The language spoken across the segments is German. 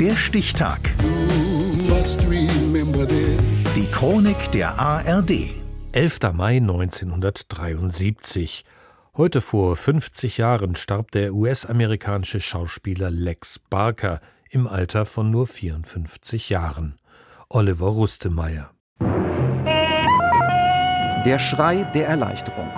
Der Stichtag. Die Chronik der ARD. 11. Mai 1973. Heute vor 50 Jahren starb der US-amerikanische Schauspieler Lex Barker im Alter von nur 54 Jahren. Oliver Rustemeyer. Der Schrei der Erleichterung.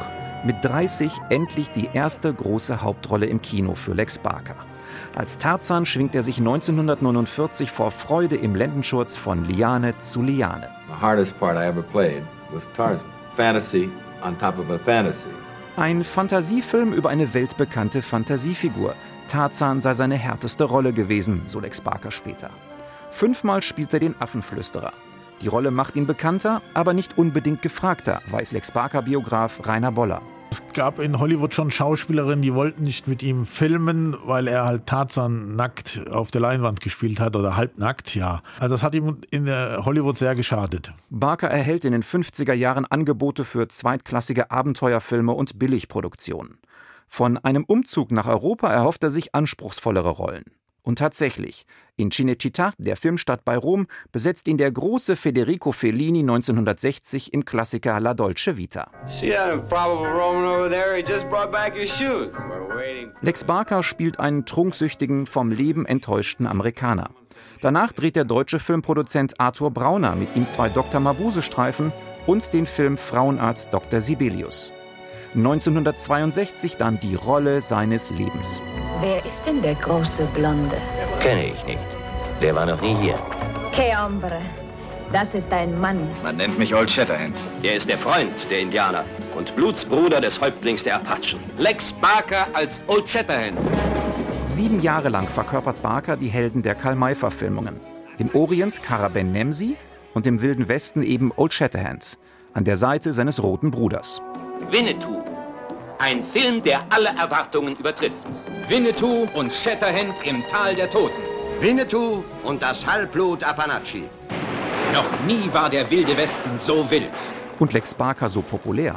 Mit 30 endlich die erste große Hauptrolle im Kino für Lex Barker. Als Tarzan schwingt er sich 1949 vor Freude im Lendenschurz von Liane zu Liane. The hardest part I ever played was Tarzan. Fantasy on top of a fantasy. Ein Fantasiefilm über eine weltbekannte Fantasiefigur. Tarzan sei seine härteste Rolle gewesen, so Lex Barker später. Fünfmal spielt er den Affenflüsterer. Die Rolle macht ihn bekannter, aber nicht unbedingt gefragter, weiß Lex Barker-Biograf Rainer Boller. Es gab in Hollywood schon Schauspielerinnen, die wollten nicht mit ihm filmen, weil er halt Tarzan nackt auf der Leinwand gespielt hat oder halbnackt, ja. Also das hat ihm in Hollywood sehr geschadet. Barker erhält in den 50er Jahren Angebote für zweitklassige Abenteuerfilme und Billigproduktionen. Von einem Umzug nach Europa erhofft er sich anspruchsvollere Rollen. Und tatsächlich, in Cinecittà, der Filmstadt bei Rom, besetzt ihn der große Federico Fellini 1960 im Klassiker La Dolce Vita. Lex Barker spielt einen trunksüchtigen, vom Leben enttäuschten Amerikaner. Danach dreht der deutsche Filmproduzent Arthur Brauner mit ihm zwei Dr. Mabuse-Streifen und den Film Frauenarzt Dr. Sibelius. 1962 dann die Rolle seines Lebens. Wer ist denn der große Blonde? Kenne ich nicht. Der war noch nie hier. Que hombre. Das ist ein Mann. Man nennt mich Old Shatterhand. Er ist der Freund der Indianer und Blutsbruder des Häuptlings der Apachen. Lex Barker als Old Shatterhand. Sieben Jahre lang verkörpert Barker die Helden der Karl-May-Verfilmungen. Im Orient Kara Ben Nemsi und im Wilden Westen eben Old Shatterhand. An der Seite seines roten Bruders. Winnetou. Ein Film, der alle Erwartungen übertrifft. Winnetou und Shatterhand im Tal der Toten. Winnetou und das Halbblut Apanachi. Noch nie war der wilde Westen so wild. Und Lex Barker so populär.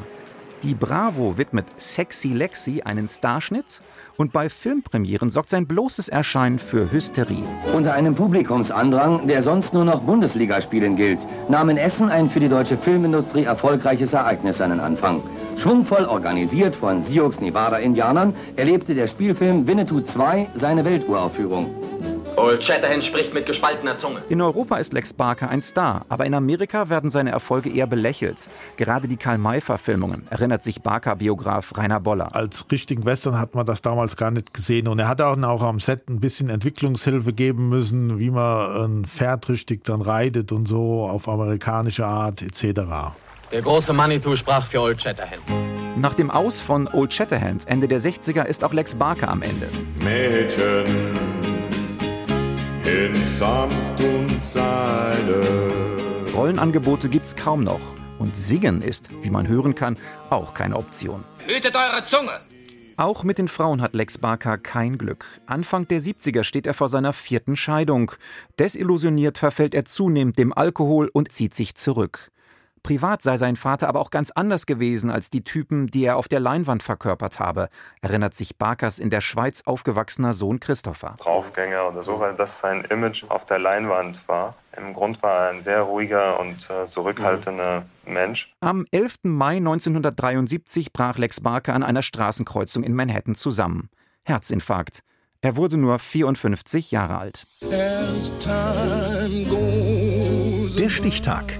Die Bravo widmet Sexy Lexi einen Starschnitt und bei Filmpremieren sorgt sein bloßes Erscheinen für Hysterie. Unter einem Publikumsandrang, der sonst nur noch Bundesligaspielen gilt, nahm in Essen ein für die deutsche Filmindustrie erfolgreiches Ereignis seinen Anfang. Schwungvoll organisiert von Sioux Nevada-Indianern erlebte der Spielfilm Winnetou 2 seine Welturaufführung. Old Shatterhand spricht mit gespaltener Zunge. In Europa ist Lex Barker ein Star, aber in Amerika werden seine Erfolge eher belächelt. Gerade die Karl-May-Verfilmungen, erinnert sich Barker-Biograf Rainer Boller. Als richtigen Western hat man das damals gar nicht gesehen. Und er hat auch, auch am Set ein bisschen Entwicklungshilfe geben müssen, wie man ein Pferd richtig dann reitet und so auf amerikanische Art etc. Der große Manitou sprach für Old Shatterhand. Nach dem Aus von Old Shatterhand Ende der 60er ist auch Lex Barker am Ende. Mädchen in Samt und Seide. Rollenangebote gibt's kaum noch. Und singen ist, wie man hören kann, auch keine Option. Hütet eure Zunge! Auch mit den Frauen hat Lex Barker kein Glück. Anfang der 70er steht er vor seiner vierten Scheidung. Desillusioniert verfällt er zunehmend dem Alkohol und zieht sich zurück. Privat sei sein Vater aber auch ganz anders gewesen als die Typen, die er auf der Leinwand verkörpert habe, erinnert sich Barkers in der Schweiz aufgewachsener Sohn Christopher. Draufgänger oder so, weil das sein Image auf der Leinwand war. Im Grund war er ein sehr ruhiger und äh, zurückhaltender Mensch. Am 11. Mai 1973 brach Lex Barker an einer Straßenkreuzung in Manhattan zusammen. Herzinfarkt. Er wurde nur 54 Jahre alt. Der Stichtag.